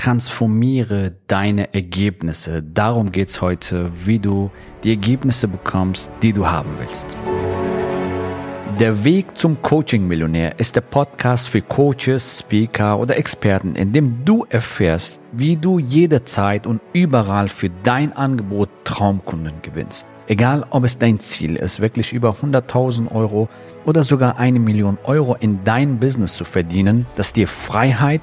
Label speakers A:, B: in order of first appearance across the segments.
A: transformiere deine Ergebnisse. Darum geht's heute, wie du die Ergebnisse bekommst, die du haben willst. Der Weg zum Coaching-Millionär ist der Podcast für Coaches, Speaker oder Experten, in dem du erfährst, wie du jederzeit und überall für dein Angebot Traumkunden gewinnst. Egal, ob es dein Ziel ist, wirklich über 100.000 Euro oder sogar eine Million Euro in dein Business zu verdienen, das dir Freiheit,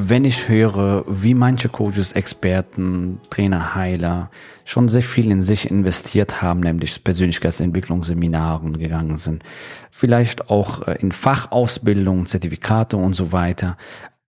A: wenn ich höre, wie manche Coaches, Experten, Trainer, Heiler schon sehr viel in sich investiert haben, nämlich Persönlichkeitsentwicklungsseminaren gegangen sind, vielleicht auch äh, in Fachausbildung, Zertifikate und so weiter,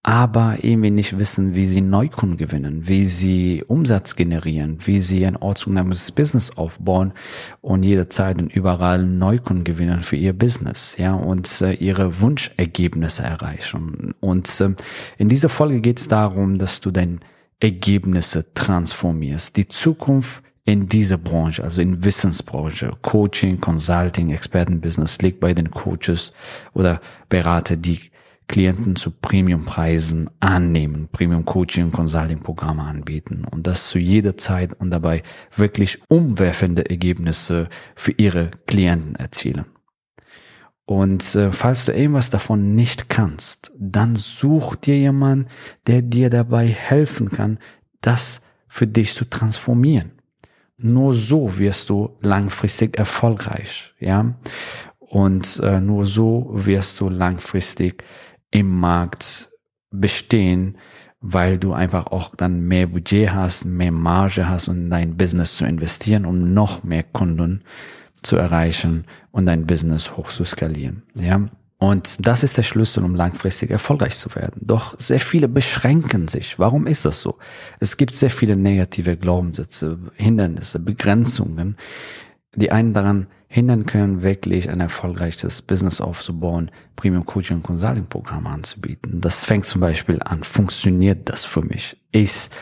A: aber irgendwie nicht wissen, wie sie Neukunden gewinnen, wie sie Umsatz generieren, wie sie ein ortsunabhängiges Business aufbauen und jederzeit und überall Neukunden gewinnen für ihr Business, ja, und äh, ihre Wunschergebnisse erreichen. Und äh, in dieser Folge geht es darum, dass du deine Ergebnisse transformierst. Die Zukunft in dieser Branche, also in Wissensbranche, Coaching, Consulting, Expertenbusiness liegt bei den Coaches oder Berater, die Klienten zu Premiumpreisen annehmen, Premium Coaching Consulting Programme anbieten und das zu jeder Zeit und dabei wirklich umwerfende Ergebnisse für ihre Klienten erzielen. Und äh, falls du irgendwas davon nicht kannst, dann such dir jemanden, der dir dabei helfen kann, das für dich zu transformieren. Nur so wirst du langfristig erfolgreich, ja. Und äh, nur so wirst du langfristig im Markt bestehen, weil du einfach auch dann mehr Budget hast, mehr Marge hast, um in dein Business zu investieren, um noch mehr Kunden zu erreichen und dein Business hoch zu skalieren. Ja. Und das ist der Schlüssel, um langfristig erfolgreich zu werden. Doch sehr viele beschränken sich. Warum ist das so? Es gibt sehr viele negative Glaubenssätze, Hindernisse, Begrenzungen, die einen daran hindern können, wirklich ein erfolgreiches Business aufzubauen, Premium Coaching und Consulting Programme anzubieten. Das fängt zum Beispiel an, funktioniert das für mich? Ist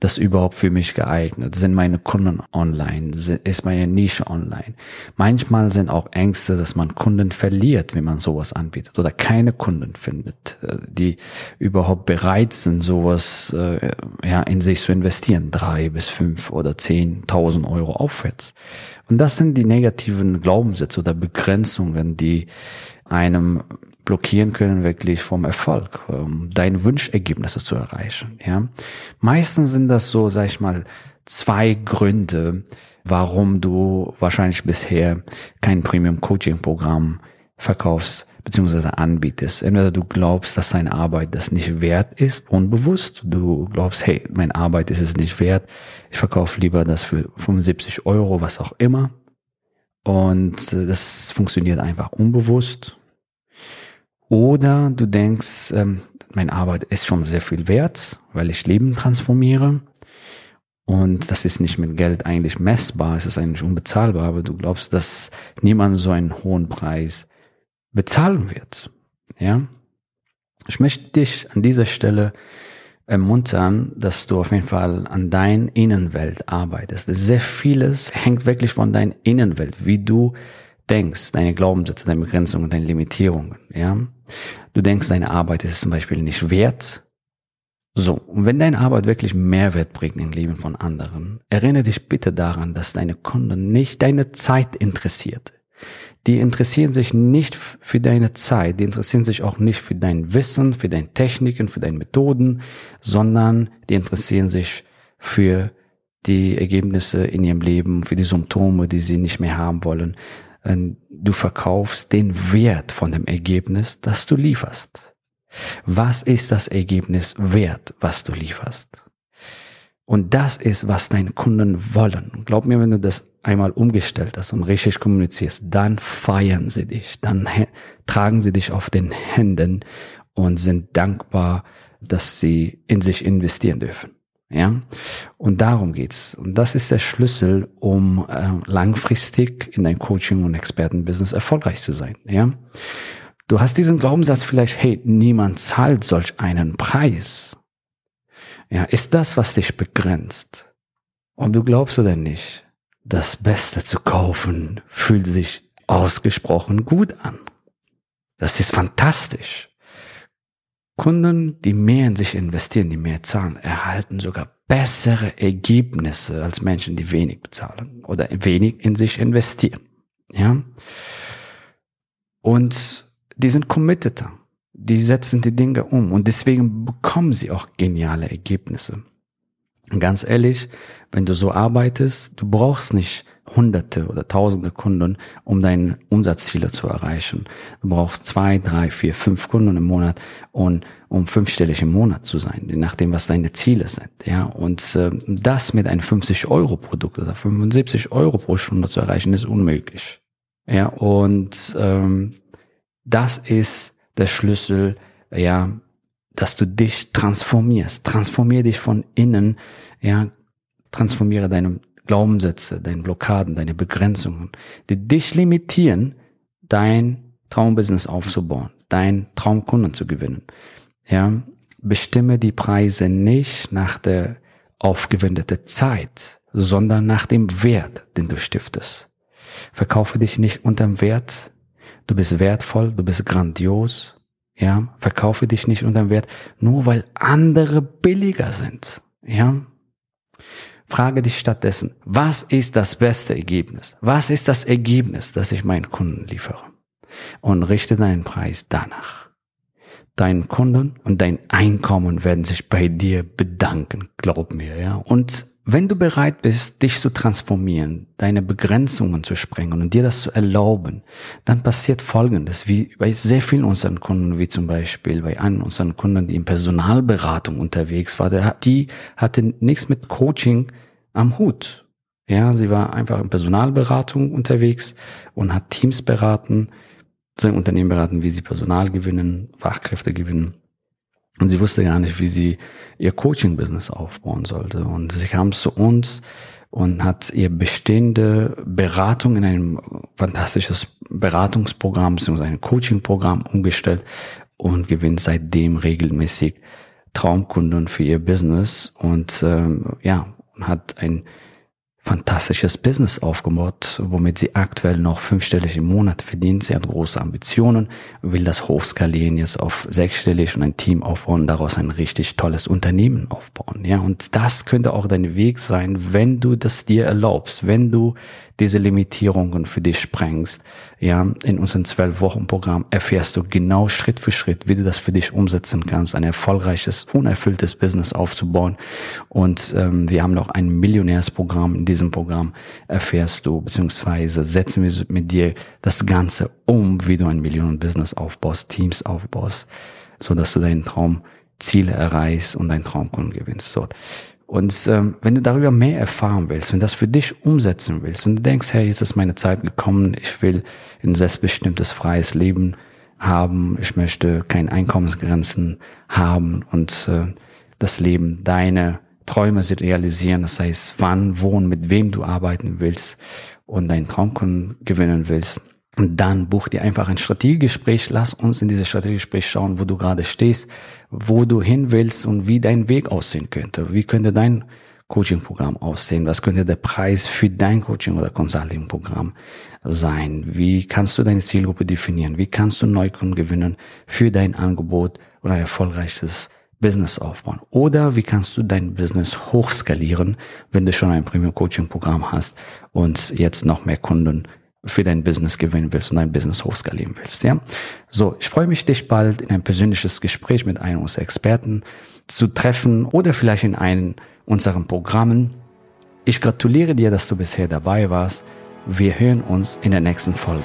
A: das überhaupt für mich geeignet? Sind meine Kunden online? Ist meine Nische online? Manchmal sind auch Ängste, dass man Kunden verliert, wenn man sowas anbietet oder keine Kunden findet, äh, die überhaupt bereit sind, sowas äh, ja, in sich zu investieren, drei bis fünf oder zehntausend Euro aufwärts. Und das sind die negativen Glaubenssätze oder Begrenzungen, die einem blockieren können wirklich vom Erfolg, um deine Wunschergebnisse zu erreichen. Ja, meistens sind das so, sag ich mal, zwei Gründe, warum du wahrscheinlich bisher kein Premium Coaching Programm verkaufst beziehungsweise anbietest. Entweder du glaubst, dass deine Arbeit das nicht wert ist, unbewusst. Du glaubst, hey, meine Arbeit ist es nicht wert. Ich verkaufe lieber das für 75 Euro, was auch immer. Und äh, das funktioniert einfach unbewusst. Oder du denkst, ähm, meine Arbeit ist schon sehr viel wert, weil ich Leben transformiere. Und das ist nicht mit Geld eigentlich messbar, es ist eigentlich unbezahlbar, aber du glaubst, dass niemand so einen hohen Preis bezahlen wird. Ja? Ich möchte dich an dieser Stelle ermuntern, dass du auf jeden Fall an dein Innenwelt arbeitest. Sehr vieles hängt wirklich von deiner Innenwelt, wie du denkst, deine Glaubenssätze, deine Begrenzungen, deine Limitierungen, ja. Du denkst, deine Arbeit ist zum Beispiel nicht wert. So, und wenn deine Arbeit wirklich Mehrwert bringt im Leben von anderen, erinnere dich bitte daran, dass deine Kunden nicht deine Zeit interessiert. Die interessieren sich nicht für deine Zeit, die interessieren sich auch nicht für dein Wissen, für deine Techniken, für deine Methoden, sondern die interessieren sich für die Ergebnisse in ihrem Leben, für die Symptome, die sie nicht mehr haben wollen du verkaufst den Wert von dem Ergebnis, das du lieferst. Was ist das Ergebnis wert, was du lieferst? Und das ist, was deine Kunden wollen. Glaub mir, wenn du das einmal umgestellt hast und richtig kommunizierst, dann feiern sie dich, dann tragen sie dich auf den Händen und sind dankbar, dass sie in sich investieren dürfen. Ja, und darum geht's. Und das ist der Schlüssel, um äh, langfristig in dein Coaching und Expertenbusiness erfolgreich zu sein. Ja, du hast diesen Glaubenssatz vielleicht, hey, niemand zahlt solch einen Preis. Ja, ist das, was dich begrenzt? Und du glaubst oder nicht, das Beste zu kaufen fühlt sich ausgesprochen gut an. Das ist fantastisch. Kunden, die mehr in sich investieren, die mehr zahlen, erhalten sogar bessere Ergebnisse als Menschen, die wenig bezahlen oder wenig in sich investieren. Ja. Und die sind committeter. Die setzen die Dinge um und deswegen bekommen sie auch geniale Ergebnisse. Ganz ehrlich, wenn du so arbeitest, du brauchst nicht hunderte oder tausende Kunden, um deine Umsatzziele zu erreichen. Du brauchst zwei, drei, vier, fünf Kunden im Monat und um fünfstellig im Monat zu sein, je nachdem, was deine Ziele sind. Ja, und äh, das mit einem 50 Euro Produkt oder 75 Euro pro Stunde zu erreichen, ist unmöglich. Ja, und ähm, das ist der Schlüssel, ja, dass du dich transformierst. Transformier dich von innen, ja, transformiere deine Glaubenssätze, deine Blockaden, deine Begrenzungen, die dich limitieren, dein Traumbusiness aufzubauen, dein Traumkunden zu gewinnen. Ja, bestimme die Preise nicht nach der aufgewendeten Zeit, sondern nach dem Wert, den du stiftest. Verkaufe dich nicht unterm Wert. Du bist wertvoll, du bist grandios. Ja, verkaufe dich nicht unterm Wert, nur weil andere billiger sind. Ja, Frage dich stattdessen, was ist das beste Ergebnis? Was ist das Ergebnis, das ich meinen Kunden liefere? Und richte deinen Preis danach. Deinen Kunden und dein Einkommen werden sich bei dir bedanken, glaub mir, ja. Und wenn du bereit bist, dich zu transformieren, deine Begrenzungen zu sprengen und dir das zu erlauben, dann passiert Folgendes, wie bei sehr vielen unseren Kunden, wie zum Beispiel bei einem unseren Kunden, die in Personalberatung unterwegs war, der, die hatte nichts mit Coaching am Hut. Ja, sie war einfach in Personalberatung unterwegs und hat Teams beraten, sein Unternehmen beraten, wie sie Personal gewinnen, Fachkräfte gewinnen. Und sie wusste gar nicht, wie sie ihr Coaching-Business aufbauen sollte. Und sie kam zu uns und hat ihr bestehende Beratung in ein fantastisches Beratungsprogramm bzw. ein Coaching-Programm umgestellt und gewinnt seitdem regelmäßig Traumkunden für ihr Business und ähm, ja hat ein fantastisches Business aufgebaut, womit sie aktuell noch fünfstellig im Monat verdient. Sie hat große Ambitionen, will das hochskalieren jetzt auf sechsstellig und ein Team aufbauen, daraus ein richtig tolles Unternehmen aufbauen. Ja, und das könnte auch dein Weg sein, wenn du das dir erlaubst, wenn du diese Limitierungen für dich sprengst. Ja, in unserem zwölf Wochen Programm erfährst du genau Schritt für Schritt, wie du das für dich umsetzen kannst, ein erfolgreiches, unerfülltes Business aufzubauen. Und ähm, wir haben noch ein Millionärsprogramm. Diesem Programm erfährst du, beziehungsweise setzen wir mit dir das Ganze um, wie du ein Millionen-Business aufbaust, Teams aufbaust, so dass du deinen Traumziele erreichst und deinen Traumkunden gewinnst. So. Und ähm, wenn du darüber mehr erfahren willst, wenn das für dich umsetzen willst, wenn du denkst, hey, jetzt ist meine Zeit gekommen, ich will ein selbstbestimmtes, freies Leben haben, ich möchte keine Einkommensgrenzen haben und äh, das Leben deine Träume realisieren, das heißt, wann, wo und mit wem du arbeiten willst und deinen Traumkunden gewinnen willst, und dann buch dir einfach ein Strategiegespräch. Lass uns in dieses Strategiegespräch schauen, wo du gerade stehst, wo du hin willst und wie dein Weg aussehen könnte. Wie könnte dein Coaching-Programm aussehen? Was könnte der Preis für dein Coaching- oder Consulting-Programm sein? Wie kannst du deine Zielgruppe definieren? Wie kannst du Neukunden gewinnen für dein Angebot oder ein erfolgreiches Business aufbauen? Oder wie kannst du dein Business hochskalieren, wenn du schon ein Premium-Coaching-Programm hast und jetzt noch mehr Kunden für dein Business gewinnen willst und dein Business hochskalieren willst, ja. So, ich freue mich, dich bald in ein persönliches Gespräch mit einem unserer Experten zu treffen oder vielleicht in einem unserer Programmen. Ich gratuliere dir, dass du bisher dabei warst. Wir hören uns in der nächsten Folge.